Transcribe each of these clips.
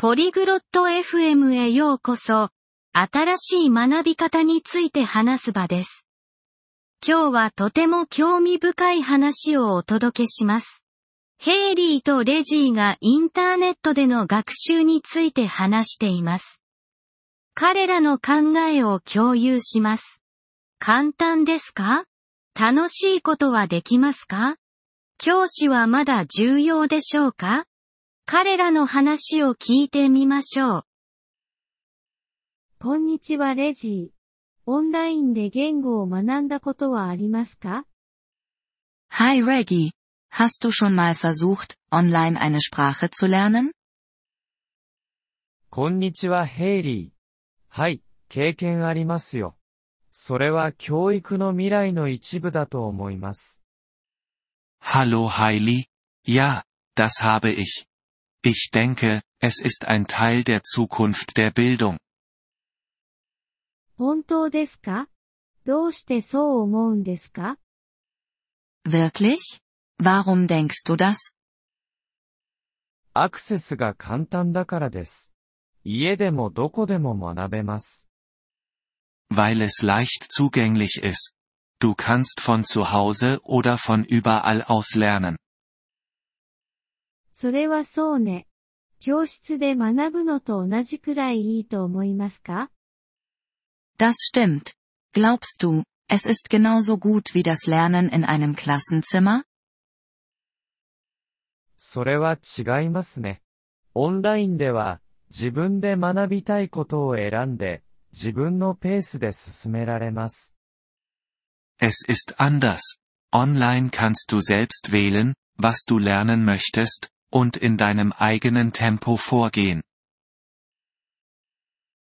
ポリグロット FM へようこそ、新しい学び方について話す場です。今日はとても興味深い話をお届けします。ヘイリーとレジーがインターネットでの学習について話しています。彼らの考えを共有します。簡単ですか？楽しいことはできますか？教師はまだ重要でしょうか？彼らの話を聞いてみましょう。こんにちはレジー。オンラインで言語を学んだことはありますか Hi Reggie. Hast du schon mal versucht, online eine Sprache zu lernen? こんにちはヘイリー。はい、経験ありますよ。それは教育の未来の一部だと思います。Hallo Hailey. Ja, das habe ich. Ich denke, es ist ein Teil der Zukunft der Bildung. 本当ですかどうしてそう思うんですか Wirklich? Warum denkst du das? アクセスが簡単だからです。家でもどこでも学べます。 Weil es leicht zugänglich ist. Du kannst von zu Hause oder von überall aus lernen. それはそうね。教室で学ぶのと同じくらいいいと思いますか Das stimmt. Glaubst du, es ist genauso gut wie das Lernen in einem Klassenzimmer? それは違いますね。オンラインでは、自分で学びたいことを選んで、自分のペースで進められます。Es ist anders. Online kannst du selbst wählen, was du lernen möchtest, und in deinem eigenen Tempo vorgehen.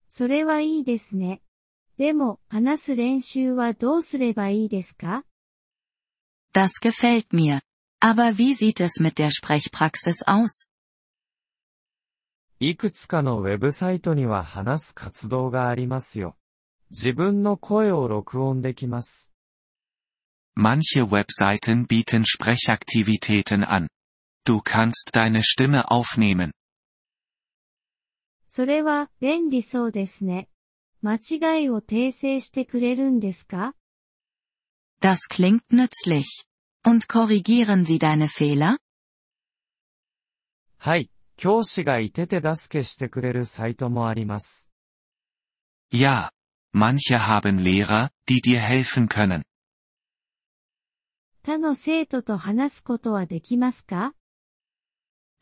それはいいですね。でも、話す練習はどうすればいいですか Das gefällt mir. Aber wie sieht es mit der Sprechpraxis aus? いくつかのウェブサイトには話す活動がありますよ。自分の声を録音できます。 Manche Webseiten bieten Sprechaktivitäten an. Du kannst deine Stimme aufnehmen. それは便利そうですね。間違いを訂正してくれるんですか Das klingt nützlich. Und korrigieren sie deine Fehler? はい、教師がいて手助けしてくれるサイトもあります。 Ja. Manche haben Lehrer, die dir helfen können. 他の生徒と話すことはできますか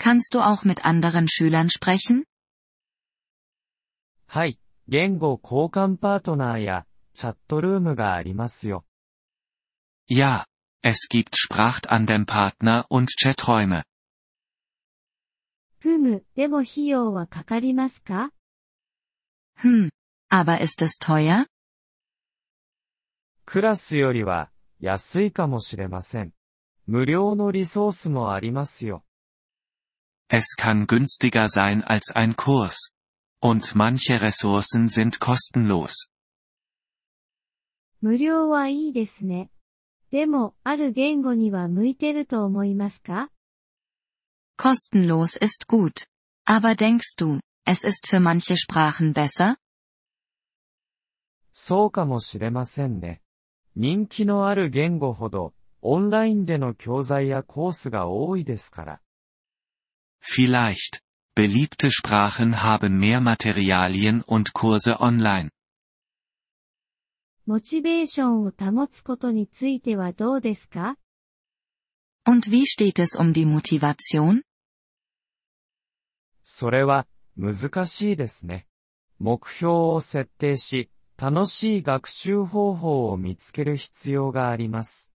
Kannst du auch mit anderen Schülern sprechen? はい、言語交換パートナーやチャットルームがありますよ。 Ja. Es gibt Sprachtandempartner und Chaträume. ふむ、でも費用はかかりますか Hm. Aber ist es teuer? クラスよりは安いかもしれません。無料のリソースもありますよ。 Es kann günstiger sein als ein Kurs. Und manche Ressourcen sind kostenlos. 無料はいいですね。でも、ある言語には向いてると思いますか Kostenlos ist gut. Aber denkst du, es ist für manche Sprachen besser? そうかもしれませんね。人気のある言語ほど、オンラインでの教材やコースが多いですから。 Vielleicht. Beliebte Sprachen haben mehr Materialien und Kurse online. モチベーションを保つことについてはどうですか Und wie steht es um die Motivation? それは、難しいですね。目標を設定し、楽しい学習方法を見つける必要があります。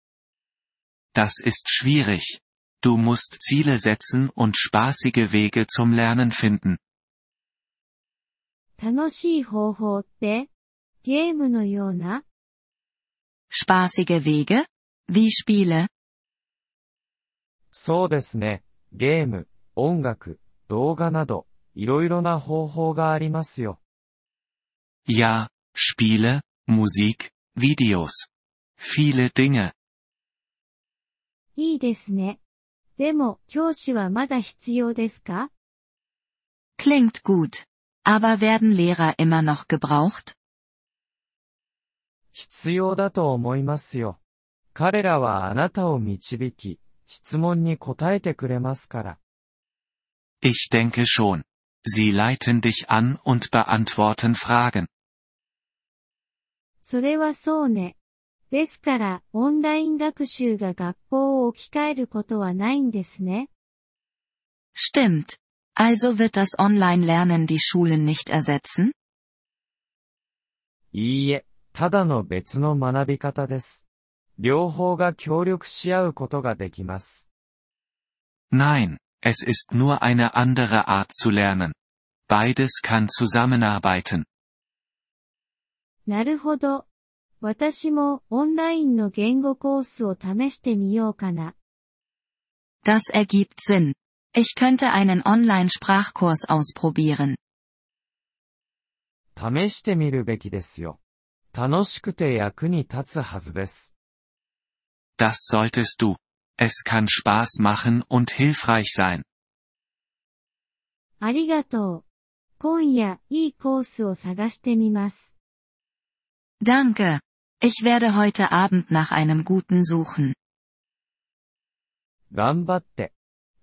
Das ist schwierig. Du musst Ziele setzen und spaßige Wege zum Lernen finden. 楽しい方法って、ゲームのような Spaßige Wege? Wie Spiele? そうですね。ゲーム、音楽、動画など、いろいろな方法がありますよ。 Ja, Spiele, Musik, Videos. Viele Dinge. いいですね。 でも、教師はまだ必要ですか Klingt gut. Aber werden Lehrer immer noch gebraucht? 必要だと思いますよ。彼らはあなたを導き、質問に答えてくれますから。Ich denke schon. Sie leiten dich an und beantworten Fragen. それはそうね。ですから、オンライン学習が学校を置き換えることはないんですね。Stimmt. Also wird das Online-Lernen die Schulen nicht ersetzen? いいえ、ただの別の学び方です。両方が協力し合うことができます。Nein, es ist nur eine andere Art zu lernen. Beides kann zusammenarbeiten. なるほど。私もオンラインの言語コースを試してみようかな。 Das ergibt Sinn. Ich könnte einen Online-Sprachkurs ausprobieren. 試してみるべきですよ。楽しくて役に立つはずです。 Das solltest du. Es kann Spaß machen und hilfreich sein. ありがとう。今夜、いいコースを探してみます。 Danke. Ich werde heute Abend nach einem guten suchen. 頑張って。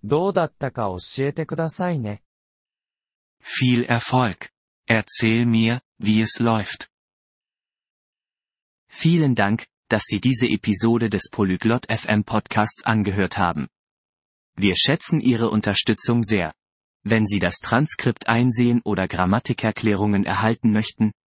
どうだったか教えてくださいね。 Viel Erfolg. Erzähl mir, wie es läuft. Vielen Dank, dass Sie diese Episode des Polyglot FM Podcasts angehört haben. Wir schätzen Ihre Unterstützung sehr. Wenn Sie das Transkript einsehen oder Grammatikerklärungen erhalten möchten,